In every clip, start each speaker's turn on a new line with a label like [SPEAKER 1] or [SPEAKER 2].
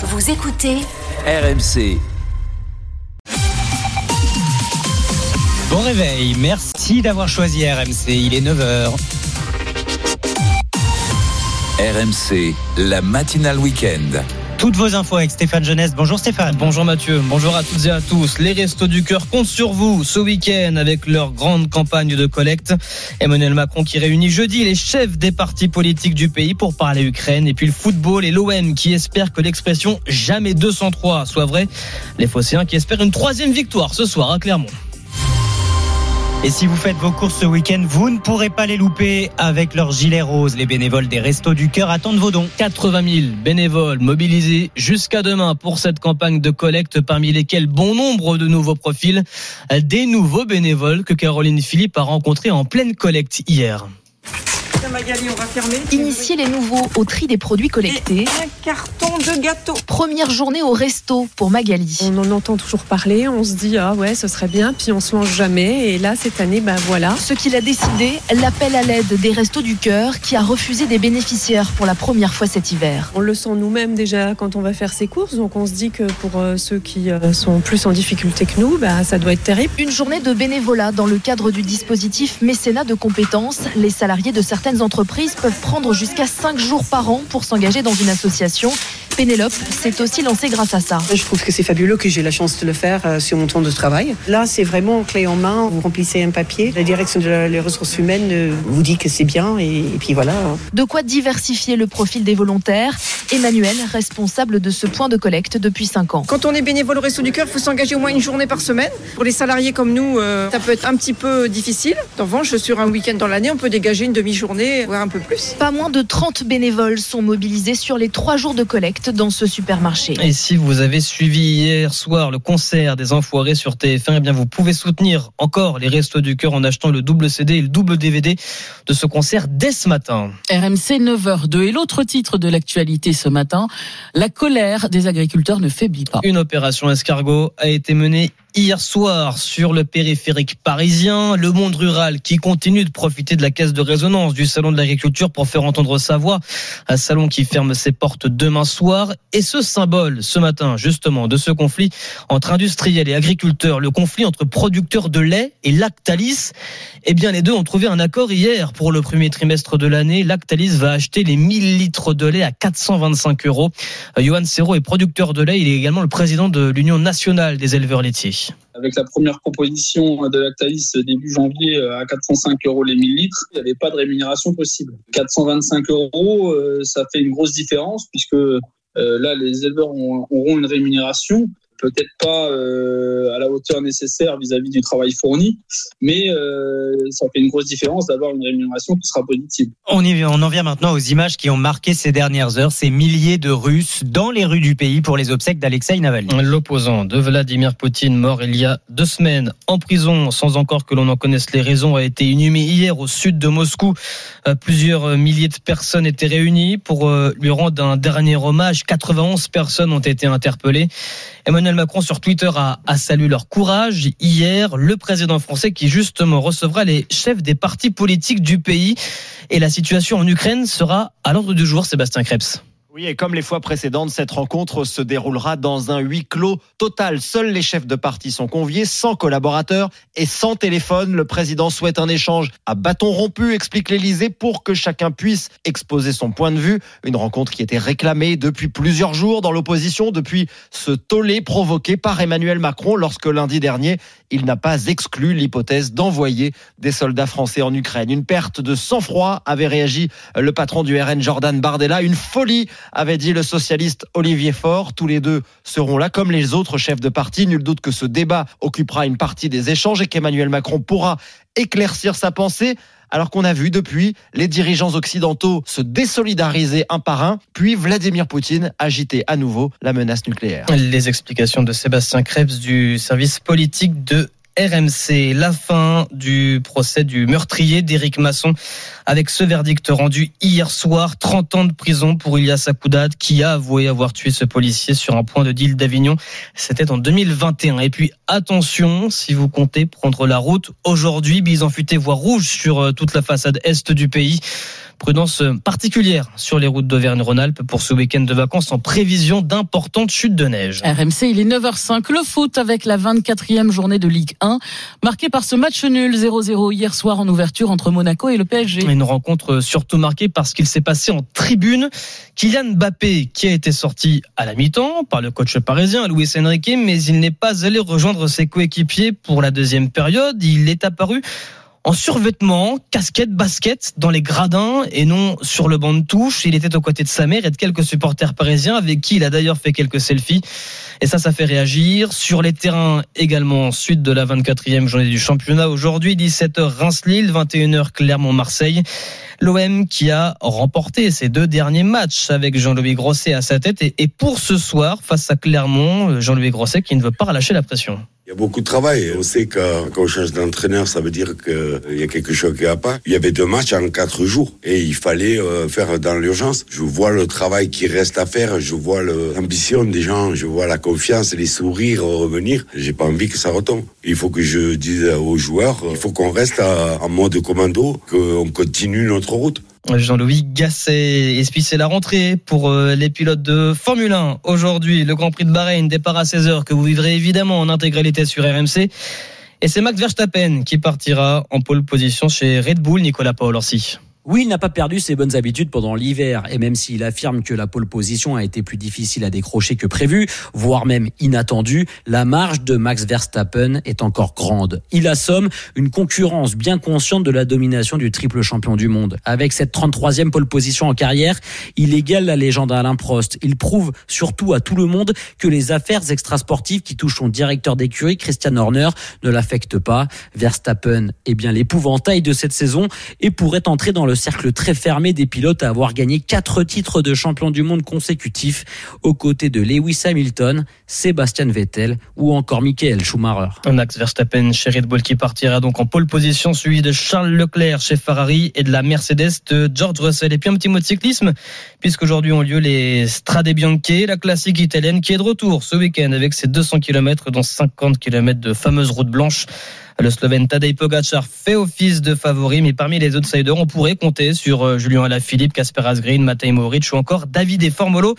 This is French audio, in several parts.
[SPEAKER 1] Vous écoutez
[SPEAKER 2] RMC.
[SPEAKER 3] Bon réveil, merci d'avoir choisi RMC, il est 9h.
[SPEAKER 2] RMC, la matinale week-end.
[SPEAKER 3] Toutes vos infos avec Stéphane Jeunesse. Bonjour Stéphane.
[SPEAKER 4] Bonjour Mathieu, bonjour à toutes et à tous. Les Restos du Cœur comptent sur vous ce week-end avec leur grande campagne de collecte. Emmanuel Macron qui réunit jeudi les chefs des partis politiques du pays pour parler Ukraine et puis le football et l'OM qui espèrent que l'expression jamais 203 soit vraie. Les Phocéens qui espèrent une troisième victoire ce soir à Clermont.
[SPEAKER 3] Et si vous faites vos courses ce week-end, vous ne pourrez pas les louper avec leur gilet rose. Les bénévoles des Restos du Cœur attendent vos dons.
[SPEAKER 4] 80 000 bénévoles mobilisés jusqu'à demain pour cette campagne de collecte, parmi lesquels bon nombre de nouveaux profils, des nouveaux bénévoles que Caroline Philippe a rencontrés en pleine collecte hier.
[SPEAKER 5] Magali, on va fermer.
[SPEAKER 6] Initier les nouveaux au tri des produits collectés.
[SPEAKER 5] Et un carton de gâteau.
[SPEAKER 6] Première journée au resto pour Magali.
[SPEAKER 7] On en entend toujours parler, on se dit ah ouais, ce serait bien, puis on se lance jamais. Et là, cette année, ben voilà.
[SPEAKER 6] Ce qu'il a décidé, l'appel à l'aide des Restos du Cœur qui a refusé des bénéficiaires pour la première fois cet hiver.
[SPEAKER 7] On le sent nous-mêmes déjà quand on va faire ses courses, donc on se dit que pour euh, ceux qui euh, sont plus en difficulté que nous, ben, ça doit être terrible.
[SPEAKER 6] Une journée de bénévolat dans le cadre du dispositif mécénat de compétences. Les salariés de certaines entreprises peuvent prendre jusqu'à 5 jours par an pour s'engager dans une association. Pénélope s'est aussi lancée grâce à ça.
[SPEAKER 8] Je trouve que c'est fabuleux que j'ai la chance de le faire euh, sur mon temps de travail. Là, c'est vraiment clé en main. Vous remplissez un papier. La direction des ressources humaines euh, vous dit que c'est bien et, et, puis voilà.
[SPEAKER 6] De quoi diversifier le profil des volontaires. Emmanuel, responsable de ce point de collecte depuis 5 ans.
[SPEAKER 5] Quand on est bénévole au Resto du Cœur, il faut s'engager au moins une journée par semaine. Pour les salariés comme nous, euh, ça peut être un petit peu difficile. En revanche, sur un week-end dans l'année, on peut dégager une demi-journée, voire un peu plus.
[SPEAKER 6] Pas moins de 30 bénévoles sont mobilisés sur les 3 jours de collecte dans ce supermarché.
[SPEAKER 4] Et si vous avez suivi hier soir le concert des Enfoirés sur TF1, eh bien vous pouvez soutenir encore les Restos du Cœur en achetant le double CD et le double DVD de ce concert dès ce matin.
[SPEAKER 9] RMC 9h02 et l'autre titre de l'actualité ce matin, la colère des agriculteurs ne faiblit pas.
[SPEAKER 4] Une opération escargot a été menée hier soir sur le périphérique parisien, le monde rural qui continue de profiter de la caisse de résonance du salon de l'agriculture pour faire entendre sa voix, un salon qui ferme ses portes demain soir. Et ce symbole ce matin justement de ce conflit entre industriels et agriculteurs, le conflit entre producteurs de lait et Lactalis, eh bien les deux ont trouvé un accord hier pour le premier trimestre de l'année. Lactalis va acheter les 1000 litres de lait à 425 euros. Johan Serrault est producteur de lait, il est également le président de l'Union nationale des éleveurs laitiers
[SPEAKER 10] avec la première proposition de Lactalis début janvier à 405 euros les 1000 litres, il n'y avait pas de rémunération possible. 425 euros, ça fait une grosse différence puisque là, les éleveurs auront une rémunération peut-être pas euh, à la hauteur nécessaire vis-à-vis du travail fourni, mais euh, ça fait une grosse différence d'avoir une rémunération qui sera positive.
[SPEAKER 3] On, y, on en vient maintenant aux images qui ont marqué ces dernières heures, ces milliers de Russes dans les rues du pays pour les obsèques d'Alexei Navalny.
[SPEAKER 4] L'opposant de Vladimir Poutine, mort il y a deux semaines en prison, sans encore que l'on en connaisse les raisons, a été inhumé hier au sud de Moscou. Plusieurs milliers de personnes étaient réunies pour lui rendre un dernier hommage. 91 personnes ont été interpellées. Emmanuel Macron sur Twitter a, salué leur courage. Hier, le président français qui justement recevra les chefs des partis politiques du pays. Et la situation en Ukraine sera à l'ordre du jour, Sébastien Krebs.
[SPEAKER 11] Oui, et comme les fois précédentes, cette rencontre se déroulera dans un huis clos total. Seuls les chefs de parti sont conviés, sans collaborateurs et sans téléphone. Le président souhaite un échange à bâton rompu, explique l'Elysée, pour que chacun puisse exposer son point de vue. Une rencontre qui était réclamée depuis plusieurs jours dans l'opposition, depuis ce tollé provoqué par Emmanuel Macron lorsque lundi dernier, il n'a pas exclu l'hypothèse d'envoyer des soldats français en Ukraine. Une perte de sang-froid avait réagi le patron du RN Jordan Bardella. Une folie avait dit le socialiste Olivier Faure. Tous les deux seront là comme les autres chefs de parti. Nul doute que ce débat occupera une partie des échanges et qu'Emmanuel Macron pourra éclaircir sa pensée alors qu'on a vu depuis les dirigeants occidentaux se désolidariser un par un, puis Vladimir Poutine agiter à nouveau la menace nucléaire.
[SPEAKER 4] Les explications de Sébastien Krebs du service politique de RMC, la fin du procès du meurtrier d'Éric Masson avec ce verdict rendu hier soir, 30 ans de prison pour Ilias Akoudad qui a avoué avoir tué ce policier sur un point de deal d'Avignon. C'était en 2021. Et puis attention, si vous comptez prendre la route aujourd'hui, Bison Futé voie rouge sur toute la façade est du pays Prudence particulière sur les routes d'Auvergne-Rhône-Alpes pour ce week-end de vacances en prévision d'importantes chutes de neige.
[SPEAKER 9] RMC, il est 9h05. Le foot avec la 24e journée de Ligue 1, marquée par ce match nul 0-0 hier soir en ouverture entre Monaco et le PSG.
[SPEAKER 4] Une rencontre surtout marquée parce qu'il s'est passé en tribune. Kylian Mbappé, qui a été sorti à la mi-temps par le coach parisien Luis Enrique, mais il n'est pas allé rejoindre ses coéquipiers pour la deuxième période. Il est apparu en survêtement, casquette, basket, dans les gradins et non sur le banc de touche. Il était aux côtés de sa mère et de quelques supporters parisiens avec qui il a d'ailleurs fait quelques selfies. Et ça, ça fait réagir. Sur les terrains également, suite de la 24e journée du championnat. Aujourd'hui, 17h Reims-Lille, 21h Clermont-Marseille. L'OM qui a remporté ses deux derniers matchs avec Jean-Louis Grosset à sa tête. Et pour ce soir, face à Clermont, Jean-Louis Grosset qui ne veut pas relâcher la pression.
[SPEAKER 1] Il y a beaucoup de travail. On sait que change d'entraîneur, ça veut dire qu'il y a quelque chose qui va pas. Il y avait deux matchs en quatre jours et il fallait euh, faire dans l'urgence. Je vois le travail qui reste à faire, je vois l'ambition des gens, je vois la confiance, les sourires revenir. J'ai pas envie que ça retombe. Il faut que je dise aux joueurs, il faut qu'on reste en mode commando, qu'on continue notre route.
[SPEAKER 4] Jean-Louis Gasset. Et la rentrée pour euh, les pilotes de Formule 1. Aujourd'hui, le Grand Prix de Bahreïn départ à 16h que vous vivrez évidemment en intégralité sur RMC. Et c'est Max Verstappen qui partira en pole position chez Red Bull, Nicolas Paul Orsi.
[SPEAKER 12] Oui, il n'a pas perdu ses bonnes habitudes pendant l'hiver, et même s'il affirme que la pole position a été plus difficile à décrocher que prévu, voire même inattendue, la marge de Max Verstappen est encore grande. Il assomme une concurrence bien consciente de la domination du triple champion du monde. Avec cette 33e pole position en carrière, il égale la légende Alain Prost. Il prouve surtout à tout le monde que les affaires extrasportives qui touchent son directeur d'écurie, Christian Horner, ne l'affectent pas. Verstappen est bien l'épouvantail de cette saison et pourrait entrer dans le cercle très fermé des pilotes à avoir gagné quatre titres de champion du monde consécutifs aux côtés de Lewis Hamilton, Sébastien Vettel ou encore Michael Schumacher.
[SPEAKER 4] Max Verstappen chez Red Bull qui partira donc en pole position, suivi de Charles Leclerc chez Ferrari et de la Mercedes de George Russell. Et puis un petit mot de cyclisme, puisqu'aujourd'hui ont lieu les Strade Bianche, la classique italienne qui est de retour ce week-end avec ses 200 km, dont 50 km de fameuses routes blanches. Le Slovène Tadej Pogacar fait office de favori, mais parmi les outsiders, on pourrait compter sur euh, Julien Alaphilippe, Casper Asgreen, Matej Moric ou encore David et Formolo.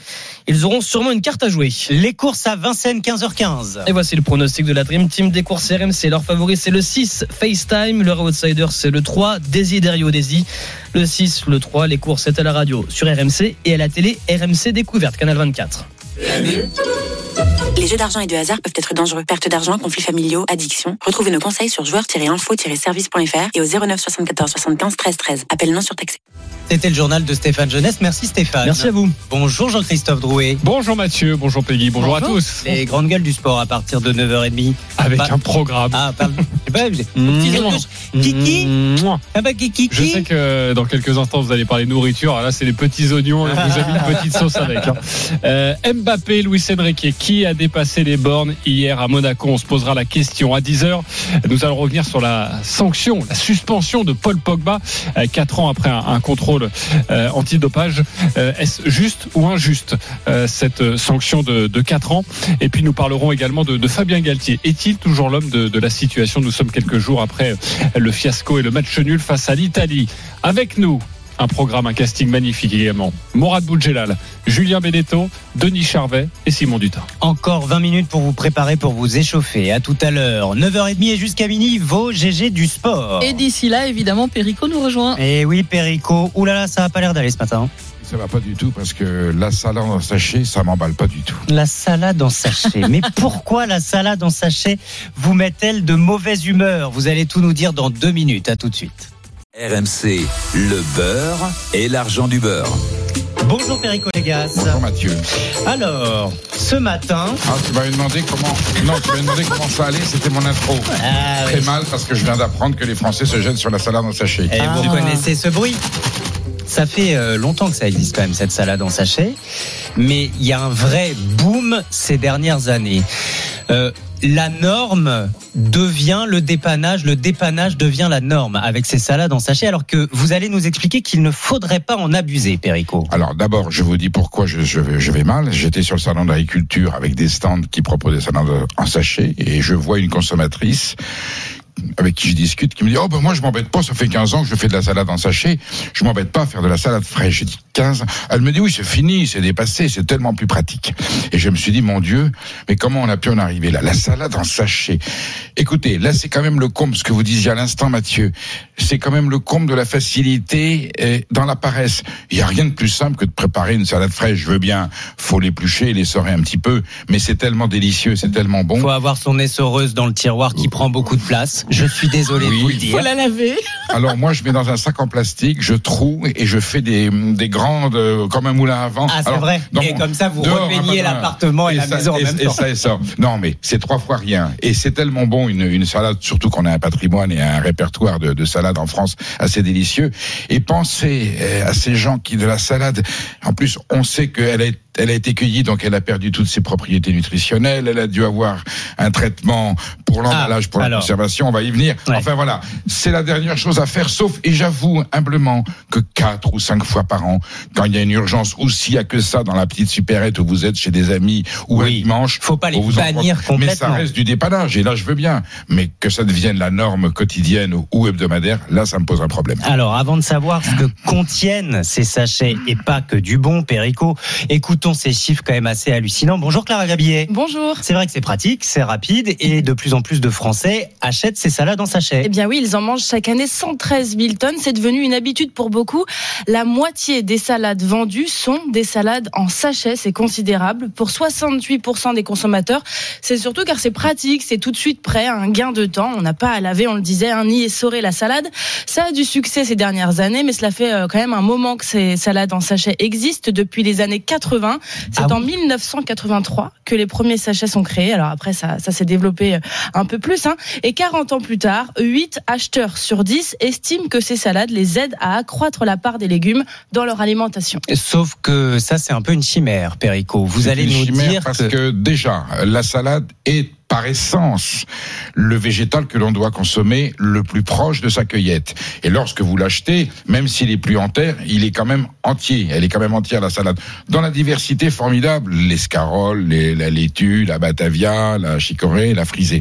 [SPEAKER 4] Ils auront sûrement une carte à jouer.
[SPEAKER 3] Les courses à Vincennes, 15h15.
[SPEAKER 4] Et voici le pronostic de la Dream Team des courses RMC. Leur favori, c'est le 6, FaceTime. Leur outsider, c'est le 3, Desiderio Desi. Le 6, le 3, les courses, c'est à la radio sur RMC et à la télé RMC Découverte, Canal 24.
[SPEAKER 13] Les jeux d'argent et de hasard peuvent être dangereux. Perte d'argent, conflits familiaux, addiction. Retrouvez nos conseils sur joueurs-info-service.fr et au 09 74 75 13 13. Appel non surtaxé.
[SPEAKER 3] C'était le journal de Stéphane Jeunesse. Merci Stéphane.
[SPEAKER 4] Merci à vous.
[SPEAKER 3] Bonjour Jean-Christophe Drouet.
[SPEAKER 14] Bonjour Mathieu, bonjour Peggy, bonjour, à tous.
[SPEAKER 3] Les grandes gueules du sport à partir de 9h30.
[SPEAKER 14] Avec
[SPEAKER 3] Bah-
[SPEAKER 14] un programme.
[SPEAKER 3] Ah, pardon. Êtes-
[SPEAKER 14] Mouah.
[SPEAKER 3] Kiki. Ah bah Kiki
[SPEAKER 14] Je sais que dans quelques instants vous allez parler nourriture. Alors là, c'est les petits oignons. On vous a mis une petite sauce avec. hein. Euh, Mbappé, Luis Enrique, qui a dépassé les bornes hier à Monaco On se posera la question à 10h. Nous allons revenir sur la sanction, la suspension de Paul Pogba, euh, quatre ans après un, contrôle euh, antidopage. Euh, Est-ce juste ou injuste euh, cette sanction de, de 4 ans? Et puis nous parlerons également de, Fabien Galtier. Est-il toujours l'homme de la situation? Nous sommes quelques jours après le fiasco et le match nul face à l'Italie. Avec nous, un programme, un casting magnifique également. Morad Boudjelal, Julien Benetto, Denis Charvet et Simon Dutin.
[SPEAKER 3] Encore 20 minutes pour vous préparer, pour vous échauffer. À tout à l'heure. 9h30 et jusqu'à midi, vos GG du sport.
[SPEAKER 9] Et d'ici là, évidemment, Perico nous rejoint.
[SPEAKER 3] Et oui, Perico. Ouh là là, ça a pas l'air d'aller ce matin.
[SPEAKER 15] Ça va pas du tout parce que la salade en sachet, ça m'emballe pas du tout.
[SPEAKER 3] La salade en sachet. Mais pourquoi la salade en sachet vous met-elle de mauvaise humeur? Vous allez tout nous dire dans deux minutes. À tout de suite.
[SPEAKER 2] RMC, le beurre et l'argent du beurre.
[SPEAKER 3] Bonjour Perico Légas.
[SPEAKER 15] Bonjour Mathieu.
[SPEAKER 3] Alors, ce matin.
[SPEAKER 15] Ah, tu m'avais demandé comment. Non, tu m'avais demandé comment ça allait. C'était mon intro.
[SPEAKER 3] Ah,
[SPEAKER 15] Très
[SPEAKER 3] oui.
[SPEAKER 15] mal parce que je viens d'apprendre que les Français se jettent sur la salade en sachet.
[SPEAKER 3] Et vous connaissez ce bruit ça fait euh, longtemps que ça existe quand même cette salade en sachet, mais il y a un vrai boom ces dernières années. Euh, la norme devient le dépannage, le dépannage devient la norme avec ces salades en sachet, alors que vous allez nous expliquer qu'il ne faudrait pas en abuser, Perico.
[SPEAKER 15] Alors d'abord, je vous dis pourquoi je, vais, je vais mal. J'étais sur le salon d'agriculture avec des stands qui proposent des salades en sachet et je vois une consommatrice avec qui je discute qui me dit oh ben moi je m'embête pas, ça fait 15 ans que je fais de la salade en sachet, je m'embête pas à faire de la salade fraîche. J'ai dit 15. Elle me dit oui c'est fini, c'est dépassé, c'est tellement plus pratique. Et je me suis dit mon Dieu, mais comment on a pu en arriver là? La salade en sachet. Écoutez, là c'est quand même le comble, ce que vous disiez à l'instant Mathieu, c'est quand même le comble de la facilité euh, dans la paresse. Il y a rien de plus simple que de préparer une salade fraîche. Je veux bien, faut l'éplucher, l'essorer un petit peu, mais c'est tellement délicieux, c'est tellement bon.
[SPEAKER 3] Faut avoir son essoreuse dans le tiroir qui prend beaucoup de place. Je suis désolé de vous le dire.
[SPEAKER 9] Faut la laver.
[SPEAKER 15] Alors moi, je mets dans un sac en plastique, je troue et je fais des, des grandes, euh, comme un moulin à vent.
[SPEAKER 3] Ah, c'est
[SPEAKER 15] Alors,
[SPEAKER 3] vrai. Et
[SPEAKER 15] mon-
[SPEAKER 3] comme ça, vous
[SPEAKER 15] dehors,
[SPEAKER 3] repeignez l'appartement et la
[SPEAKER 15] ça-
[SPEAKER 3] maison en
[SPEAKER 15] et-
[SPEAKER 3] même
[SPEAKER 15] et
[SPEAKER 3] temps.
[SPEAKER 15] ça, et ça. Non, mais c'est trois fois rien. Et c'est tellement bon, une, une salade, surtout qu'on a un patrimoine et un répertoire de, de salades en France assez délicieux. Et pensez euh, à ces gens qui, de la salade, en plus, on sait qu'elle a elle a été cueillie, donc elle a perdu toutes ses propriétés nutritionnelles. Elle a dû avoir un traitement pour l'emballage, pour la
[SPEAKER 3] alors.
[SPEAKER 15] conservation. On va y venir. Enfin voilà, c'est la dernière chose à faire. Sauf, et j'avoue humblement que quatre ou cinq fois par an, quand il y a une urgence, ou s'il y a que ça dans la petite supérette où vous êtes chez des amis ou un dimanche,
[SPEAKER 3] faut pas les
[SPEAKER 15] vous en
[SPEAKER 3] bannir
[SPEAKER 15] profitez. Mais ça reste du dépannage. Et là, je veux bien. Mais que ça devienne la norme quotidienne ou- hebdomadaire, là, ça me pose un problème.
[SPEAKER 3] Alors, avant de savoir ce que contiennent ces sachets et pas que du bon, Perico, écoutons ces chiffres quand même assez hallucinants. Bonjour Clara Gabillet.
[SPEAKER 16] Bonjour.
[SPEAKER 3] C'est vrai que c'est pratique, c'est rapide et de plus en plus de Français achètent ces salades en sachet.
[SPEAKER 16] Eh bien oui, ils en mangent chaque année 113 000 tonnes. C'est devenu une habitude pour beaucoup. La moitié des salades vendues sont des salades en sachet. C'est considérable. Pour 68% des consommateurs, c'est surtout car c'est pratique, c'est tout de suite prêt, un gain de temps. On n'a pas à laver, on le disait, un ni essorer la salade. Ça a du succès ces dernières années, mais cela fait euh, quand même un moment que ces salades en sachet existent depuis les années 80. C'est
[SPEAKER 3] Ah
[SPEAKER 16] en 1983 que les premiers sachets sont créés. Alors après, ça, ça s'est développé euh, un peu plus. Hein. Et 40 ans plus tard, 8 acheteurs sur 10 estiment que ces salades les aident à accroître la part des légumes dans leur alimentation.
[SPEAKER 3] Sauf que ça, c'est un peu une chimère, Perico. Vous allez
[SPEAKER 15] une
[SPEAKER 3] nous
[SPEAKER 15] chimère
[SPEAKER 3] dire
[SPEAKER 15] parce
[SPEAKER 3] que...
[SPEAKER 15] que... déjà la salade est par essence le végétal que l'on doit consommer le plus proche de sa cueillette. Et lorsque vous l'achetez, même s'il est plus en terre, il est quand même entier. Elle est quand même entière la salade. Dans la diversité formidable, l'escarole, les- la laitue, la batavia, la chicorée, la frisée.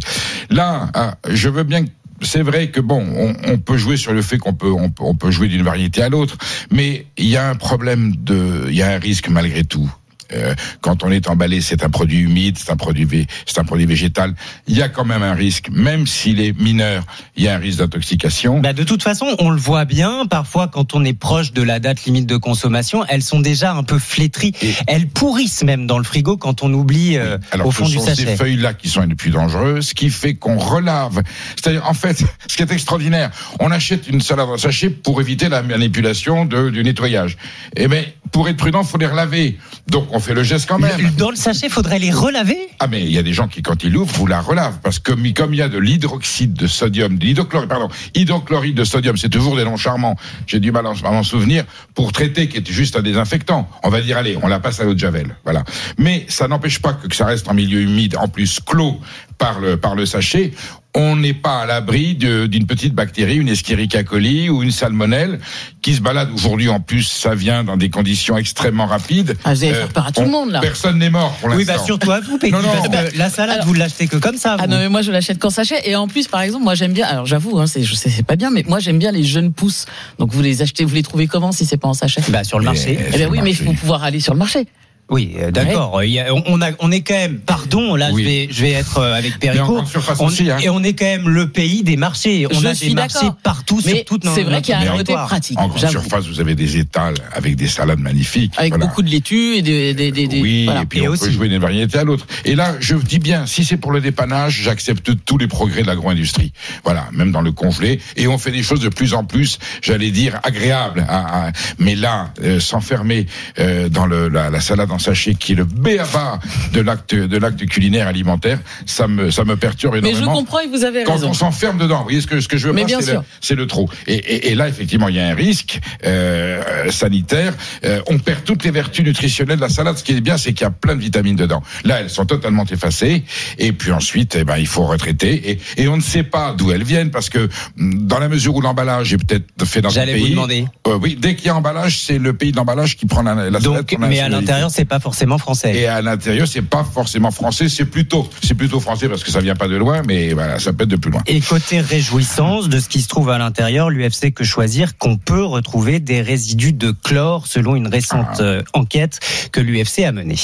[SPEAKER 15] Là, ah, je veux bien que c'est vrai que bon, on, peut jouer sur le fait qu'on peut, on, peut- on peut jouer d'une variété à l'autre, mais il y a un problème de, il y a un risque malgré tout. Euh, quand on est emballé, c'est un produit humide, c'est un produit, vé- c'est un produit végétal. Il y a quand même un risque, même s'il est mineur, il y a un risque d'intoxication.
[SPEAKER 3] Bah, de toute façon, on le voit bien. Parfois, quand on est proche de la date limite de consommation, elles sont déjà un peu flétries. Elles pourrissent même dans le frigo quand on oublie euh,
[SPEAKER 15] Alors
[SPEAKER 3] au fond
[SPEAKER 15] ce
[SPEAKER 3] du
[SPEAKER 15] sont
[SPEAKER 3] sachet.
[SPEAKER 15] ces feuilles-là qui sont les plus dangereuses, ce qui fait qu'on relave. C'est-à-dire, en fait, ce qui est extraordinaire, on achète une salade en sachet pour éviter la manipulation de, du nettoyage. Et mais pour être prudent, faut les relaver. Donc on fait le geste quand même.
[SPEAKER 3] Dans le sachet, faudrait les relaver
[SPEAKER 15] Ah mais il y a des gens qui quand ils l'ouvrent, vous la relavent parce que comme il y a de l'hydroxyde de sodium, de l'hydrochloride, pardon, hydrochloride de sodium, c'est toujours des noms charmants. J'ai du mal à à m'en souvenir pour traiter qui est juste un désinfectant. On va dire allez, on la passe à l'eau de javel, voilà. Mais ça n'empêche pas que, que ça reste en milieu humide, en plus clos par le par le sachet. On n'est pas à l'abri d'une petite bactérie, une Escherichia coli ou une salmonelle qui se balade aujourd'hui. En plus, ça vient dans des conditions extrêmement rapides.
[SPEAKER 9] Ah, vous allez
[SPEAKER 15] Euh,
[SPEAKER 9] faire peur à tout le monde, là.
[SPEAKER 15] Personne n'est mort pour
[SPEAKER 3] Oui,
[SPEAKER 15] l'instant.
[SPEAKER 3] bah surtout à vous, Peggy,
[SPEAKER 15] Non, non.
[SPEAKER 3] parce que la salade, vous l'achetez que comme ça.
[SPEAKER 9] Ah non, mais moi je l'achète qu'en sachet. Et en plus, par exemple, moi j'aime bien. Alors j'avoue, hein, c'est, je sais, c'est pas bien, mais moi j'aime bien les jeunes pousses. Donc vous les achetez, vous les trouvez comment si c'est pas en sachet?
[SPEAKER 3] Bah sur le marché.
[SPEAKER 9] Eh ben oui, mais il faut pouvoir aller sur le marché.
[SPEAKER 3] Oui, euh, d'accord. A- on, a, on est quand même, pardon, là
[SPEAKER 15] Oui.
[SPEAKER 3] je vais, je vais être euh, avec Perico.
[SPEAKER 15] grande surface
[SPEAKER 3] On-
[SPEAKER 15] aussi, hein.
[SPEAKER 3] Et on est quand même le pays des marchés. On
[SPEAKER 9] Je
[SPEAKER 3] a
[SPEAKER 9] suis
[SPEAKER 3] des marchés
[SPEAKER 9] d'accord.
[SPEAKER 3] partout
[SPEAKER 9] Mais
[SPEAKER 3] sur toute notre
[SPEAKER 9] c'est vrai qu'il y a un côté pratique.
[SPEAKER 15] En grande surface, vous avez des étals avec des salades magnifiques.
[SPEAKER 9] Avec
[SPEAKER 15] Voilà.
[SPEAKER 9] beaucoup de laitue et des, des, des, des-
[SPEAKER 15] Oui,
[SPEAKER 9] voilà.
[SPEAKER 15] et puis on peut jouer d'une variété à l'autre. Et là, je dis bien, si c'est pour le dépannage, j'accepte tous les progrès de l'agro-industrie. Voilà, même dans le congelé. Et on fait des choses de plus en plus, j'allais dire, agréables. à- à- mais là, euh, s'enfermer euh, dans le, la, la salade en sachet, qui est le béaba de l'acte de l'acte culinaire alimentaire, ça me ça me perturbe
[SPEAKER 9] Mais je
[SPEAKER 15] énormément.
[SPEAKER 9] comprends et vous avez
[SPEAKER 15] Quand
[SPEAKER 9] raison.
[SPEAKER 15] on s'enferme dedans, vous voyez ce que, ce que je veux
[SPEAKER 9] Mais
[SPEAKER 15] pas,
[SPEAKER 9] bien
[SPEAKER 15] c'est le,
[SPEAKER 9] sûr.
[SPEAKER 15] c'est le trop. Et, et, et là, effectivement, il y a un risque euh, sanitaire. Euh, on perd toutes les vertus nutritionnelles de la salade. Ce qui est bien, c'est qu'il y a plein de vitamines dedans. Là, elles sont totalement effacées. Et puis ensuite, eh ben, il faut retraiter. Et, et on ne sait pas d'où elles viennent parce que mm, dans la mesure où l'emballage est peut-être fait dans un
[SPEAKER 3] J'allais
[SPEAKER 15] pays.
[SPEAKER 3] vous demander.
[SPEAKER 15] Euh, oui, dès qu'il y a emballage, c'est le pays de l'emballage qui prend la, la salade
[SPEAKER 3] Donc,
[SPEAKER 15] la
[SPEAKER 3] mais à l'intérieur, c'est pas forcément français.
[SPEAKER 15] Et à l'intérieur, c'est pas forcément français, c'est plutôt, c'est plutôt français parce que ça vient pas de loin, mais voilà, ça peut être de plus loin.
[SPEAKER 3] Et côté réjouissance de ce qui se trouve à l'intérieur, l'UFC que choisir qu'on peut retrouver des résidus de chlore selon une récente euh, enquête que l'UFC a menée.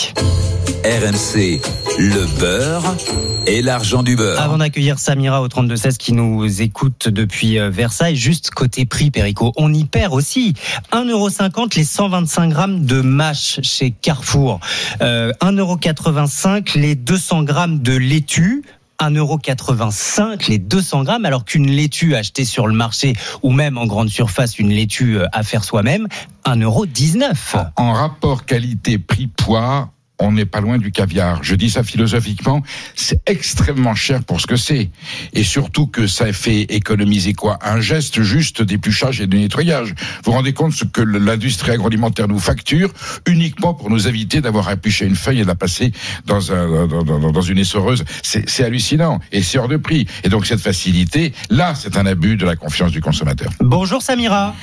[SPEAKER 2] RMC, le beurre et l'argent du beurre.
[SPEAKER 3] Avant d'accueillir Samira au 32-16 qui nous écoute depuis euh, Versailles, juste côté prix, Perico, on y perd aussi. 1,50€ les 125 grammes de mâche chez Carrefour. Euh, 1,85€ les 200 grammes de laitue. 1,85€ les 200 grammes, alors qu'une laitue achetée sur le marché ou même en grande surface, une laitue euh, à faire soi-même, 1,19€.
[SPEAKER 15] En rapport qualité-prix-poids, on n'est pas loin du caviar. Je dis ça philosophiquement, c'est extrêmement cher pour ce que c'est. Et surtout que ça fait économiser quoi? Un geste juste d'épluchage et de nettoyage. Vous vous rendez compte ce que l'industrie agroalimentaire nous facture uniquement pour nous éviter d'avoir à une feuille et de la passer dans, un, dans, dans, dans une essoreuse. C'est c'est hallucinant et c'est hors de prix. Et donc cette facilité, là, c'est un abus de la confiance du consommateur.
[SPEAKER 3] Bonjour Samira.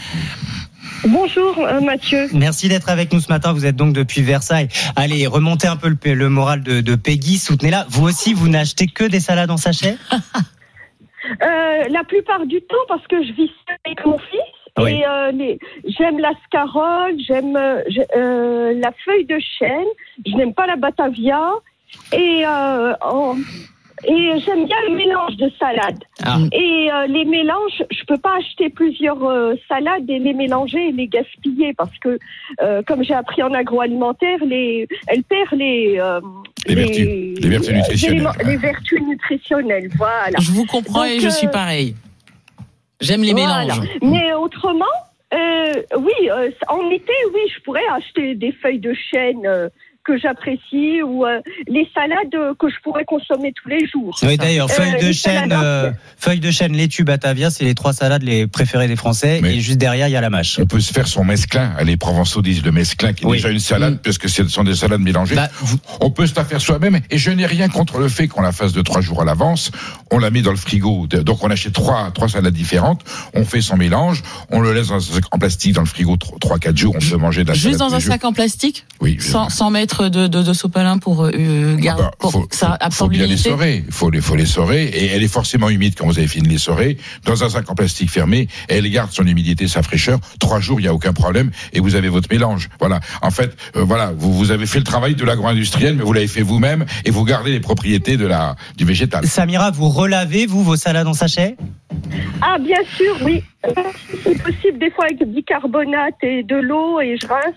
[SPEAKER 17] Bonjour euh, Mathieu.
[SPEAKER 3] Merci d'être avec nous ce matin. Vous êtes donc depuis Versailles. Allez, remontez un peu le, le moral de, de Peggy. Soutenez-la. Vous aussi, vous n'achetez que des salades en sachet?
[SPEAKER 17] Euh, la plupart du temps parce que je vis avec mon fils.
[SPEAKER 3] Oui.
[SPEAKER 17] Et euh, les- j'aime la scarole, j'aime euh, la feuille de chêne, je n'aime pas la batavia et, euh, en- et j'aime bien le mélange de salades.
[SPEAKER 3] Ah.
[SPEAKER 17] Et euh, les mélanges, je peux pas acheter plusieurs euh, salades et les mélanger et les gaspiller parce que, euh, comme j'ai appris en agroalimentaire, les, elle perd les euh,
[SPEAKER 15] Les vertus, les vertus
[SPEAKER 17] euh,
[SPEAKER 15] nutritionnelles.
[SPEAKER 17] les vertus nutritionnelles, voilà.
[SPEAKER 9] Je vous comprends et je
[SPEAKER 17] euh,
[SPEAKER 9] suis pareil. J'aime les
[SPEAKER 17] voilà.
[SPEAKER 9] mélanges.
[SPEAKER 17] Mais autrement, euh, oui, euh, en été, oui, je pourrais acheter des feuilles de chêne euh, que j'apprécie ou euh, les salades que je pourrais consommer tous les jours.
[SPEAKER 3] Oui, d'ailleurs,
[SPEAKER 17] Euh,
[SPEAKER 3] feuille de chêne,
[SPEAKER 17] salades
[SPEAKER 3] euh, feuille de chêne, laitue, batavia, c'est les trois salades les préférées des Français. et juste derrière, il y a la mâche.
[SPEAKER 15] On peut se faire son mesclin. Les Provençaux disent le mesclin, qui est
[SPEAKER 3] Oui.
[SPEAKER 15] déjà une salade, puisque ce sont des salades mélangées.
[SPEAKER 3] Bah,
[SPEAKER 15] On peut se la faire soi-même. Et je n'ai rien contre le fait qu'on la fasse de trois jours à l'avance. On la met dans le frigo. Donc on achète trois, trois salades différentes. On fait son mélange. On le laisse dans un sac en plastique dans le frigo tro- trois, quatre jours. On peut manger de la
[SPEAKER 9] Juste
[SPEAKER 15] salade
[SPEAKER 9] dans un
[SPEAKER 15] jours.
[SPEAKER 9] sac en plastique
[SPEAKER 15] Oui.
[SPEAKER 9] sans, sans mettre de, de, de sopalin pour, euh, garder, pour que ça
[SPEAKER 15] faut bien faut les, faut. Et elle est forcément humide quand vous avez fini de les sorer. Dans un sac en plastique fermé, elle garde son humidité, sa fraîcheur. Trois jours, il n'y a aucun problème. Et vous avez votre mélange. Voilà. En fait, euh, voilà, vous, vous avez fait le travail de l'agro-industriel, mais vous l'avez fait vous-même. Et vous gardez les propriétés de la, du végétal.
[SPEAKER 3] Samira, vous relavez, vous, vos salades en sachet?
[SPEAKER 17] Ah, bien sûr, oui. Euh, C'est possible des fois avec du bicarbonate et de l'eau et je rince.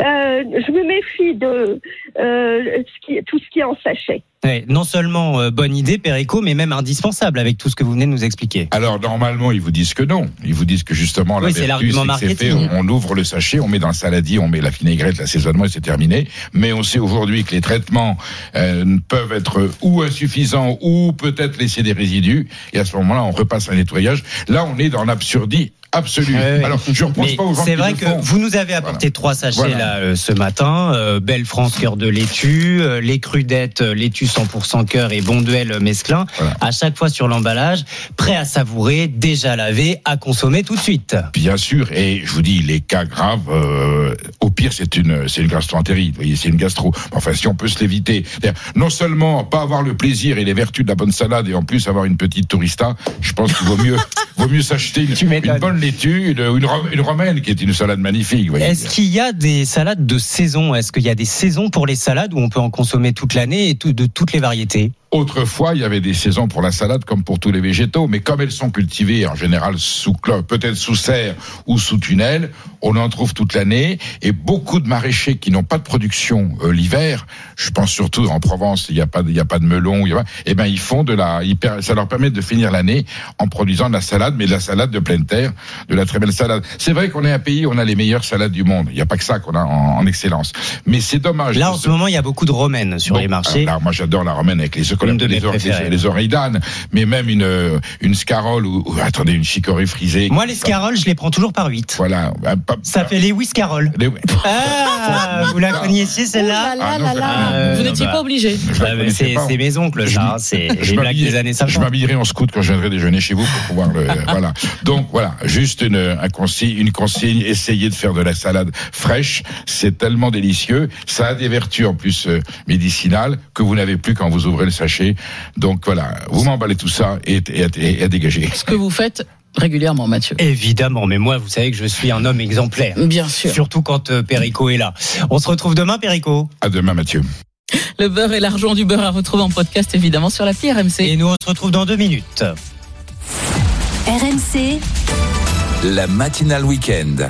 [SPEAKER 17] Euh, je me méfie de euh, tout ce qui est en sachet.
[SPEAKER 3] Ouais, Non seulement euh, bonne idée, Perico, mais même indispensable avec tout ce que vous venez de nous expliquer.
[SPEAKER 15] Alors normalement, ils vous disent que non. Ils vous disent que justement la
[SPEAKER 3] Oui, c'est
[SPEAKER 15] vertu,
[SPEAKER 3] l'argument
[SPEAKER 15] c'est que fait. On, on ouvre le sachet, on met dans le saladier, on met la vinaigrette, l'assaisonnement et c'est terminé. Mais on sait aujourd'hui que les traitements euh, peuvent être ou insuffisants ou peut-être laisser des résidus. Et à ce moment-là, on repasse un nettoyage. Là, on est dans l'absurdie absolue. Alors, je repense pas aux gens
[SPEAKER 3] C'est vrai que
[SPEAKER 15] font.
[SPEAKER 3] vous nous avez apporté trois sachets
[SPEAKER 15] Voilà.
[SPEAKER 3] là euh, ce matin. Euh, Belle France cœur de laitue, euh, les crudettes euh, laitue 100% cœur et Bonduel euh, mesclin. À chaque fois sur l'emballage, prêt à savourer, déjà lavé, à consommer tout de suite.
[SPEAKER 15] Bien sûr, et je vous dis, les cas graves, euh, au pire, c'est une, c'est une gastroentérite. Vous voyez, c'est une gastro. Enfin, si on peut se l'éviter, non seulement pas avoir le plaisir et les vertus de la bonne salade, et en plus avoir une petite tourista, je pense qu'il vaut mieux, vaut mieux s'acheter une, une bonne laitue, une, une, ro- une romaine qui est une salade magnifique.
[SPEAKER 3] Est-ce qu'il y a des salades de saison? Est-ce qu'il y a des saisons pour les salades où on peut en consommer toute l'année et tout- de toutes les variétés
[SPEAKER 15] Autrefois, il y avait des saisons pour la salade comme pour tous les végétaux, mais comme elles sont cultivées en général sous peut-être sous serre ou sous tunnel, on en trouve toute l'année. Et beaucoup de maraîchers qui n'ont pas de production euh, l'hiver, je pense surtout en Provence, il n'y a pas, il y a pas de melon, il y a pas- eh ben ils font de la, ça leur permet de finir l'année en produisant de la salade, mais de la salade de pleine terre, de la très belle salade. C'est vrai qu'on est un pays où on a les meilleures salades du monde. Il n'y a pas que ça qu'on a en, en excellence. Mais c'est dommage.
[SPEAKER 3] Là, en ce moment, il y a beaucoup de romaines sur les marchés.
[SPEAKER 15] alors, moi, j'adore la romaine avec les œufs. Qu'on appelle les, or-
[SPEAKER 3] préférées.
[SPEAKER 15] les- les oreilles d'âne, mais même une, euh, une scarole ou, ou- attendez, une chicorée frisée.
[SPEAKER 3] Moi, les scaroles, je les prends toujours par 8.
[SPEAKER 15] Voilà. Bah, pas-
[SPEAKER 3] Ça fait les Whiscaroles.
[SPEAKER 15] les-
[SPEAKER 3] Ah, vous la connaissiez celle-là
[SPEAKER 16] Oh
[SPEAKER 15] Ah.
[SPEAKER 3] Euh,
[SPEAKER 16] Vous n'étiez
[SPEAKER 3] bah.
[SPEAKER 16] pas obligé.
[SPEAKER 3] Ah, mais
[SPEAKER 15] connaissais
[SPEAKER 3] C'est mes oncles, ça.
[SPEAKER 15] m'y-
[SPEAKER 3] hein, C'est
[SPEAKER 15] je
[SPEAKER 3] les blagues
[SPEAKER 15] m'habille-
[SPEAKER 3] des années
[SPEAKER 15] Je
[SPEAKER 3] 50.
[SPEAKER 15] m'habillerai en scout quand je viendrai déjeuner chez vous pour pouvoir le. voilà. Donc voilà, juste une, un consigne, une consigne. Essayez de faire de la salade fraîche. C'est tellement délicieux. Ça a des vertus en plus euh, médicinales que vous n'avez plus quand vous ouvrez le sachet. Donc voilà, vous m'emballez tout ça et, et, et- et à dégager.
[SPEAKER 9] Ce que vous faites régulièrement, Mathieu.
[SPEAKER 3] Évidemment, mais moi, vous savez que je suis un homme exemplaire.
[SPEAKER 9] Bien sûr.
[SPEAKER 3] Surtout quand euh, Perico est là. On se retrouve demain, Perico.
[SPEAKER 15] À demain, Mathieu.
[SPEAKER 9] Le beurre et l'argent du beurre à retrouver en podcast, évidemment, sur l'appli RMC.
[SPEAKER 3] Et nous, on se retrouve dans deux minutes.
[SPEAKER 2] La matinale week-end.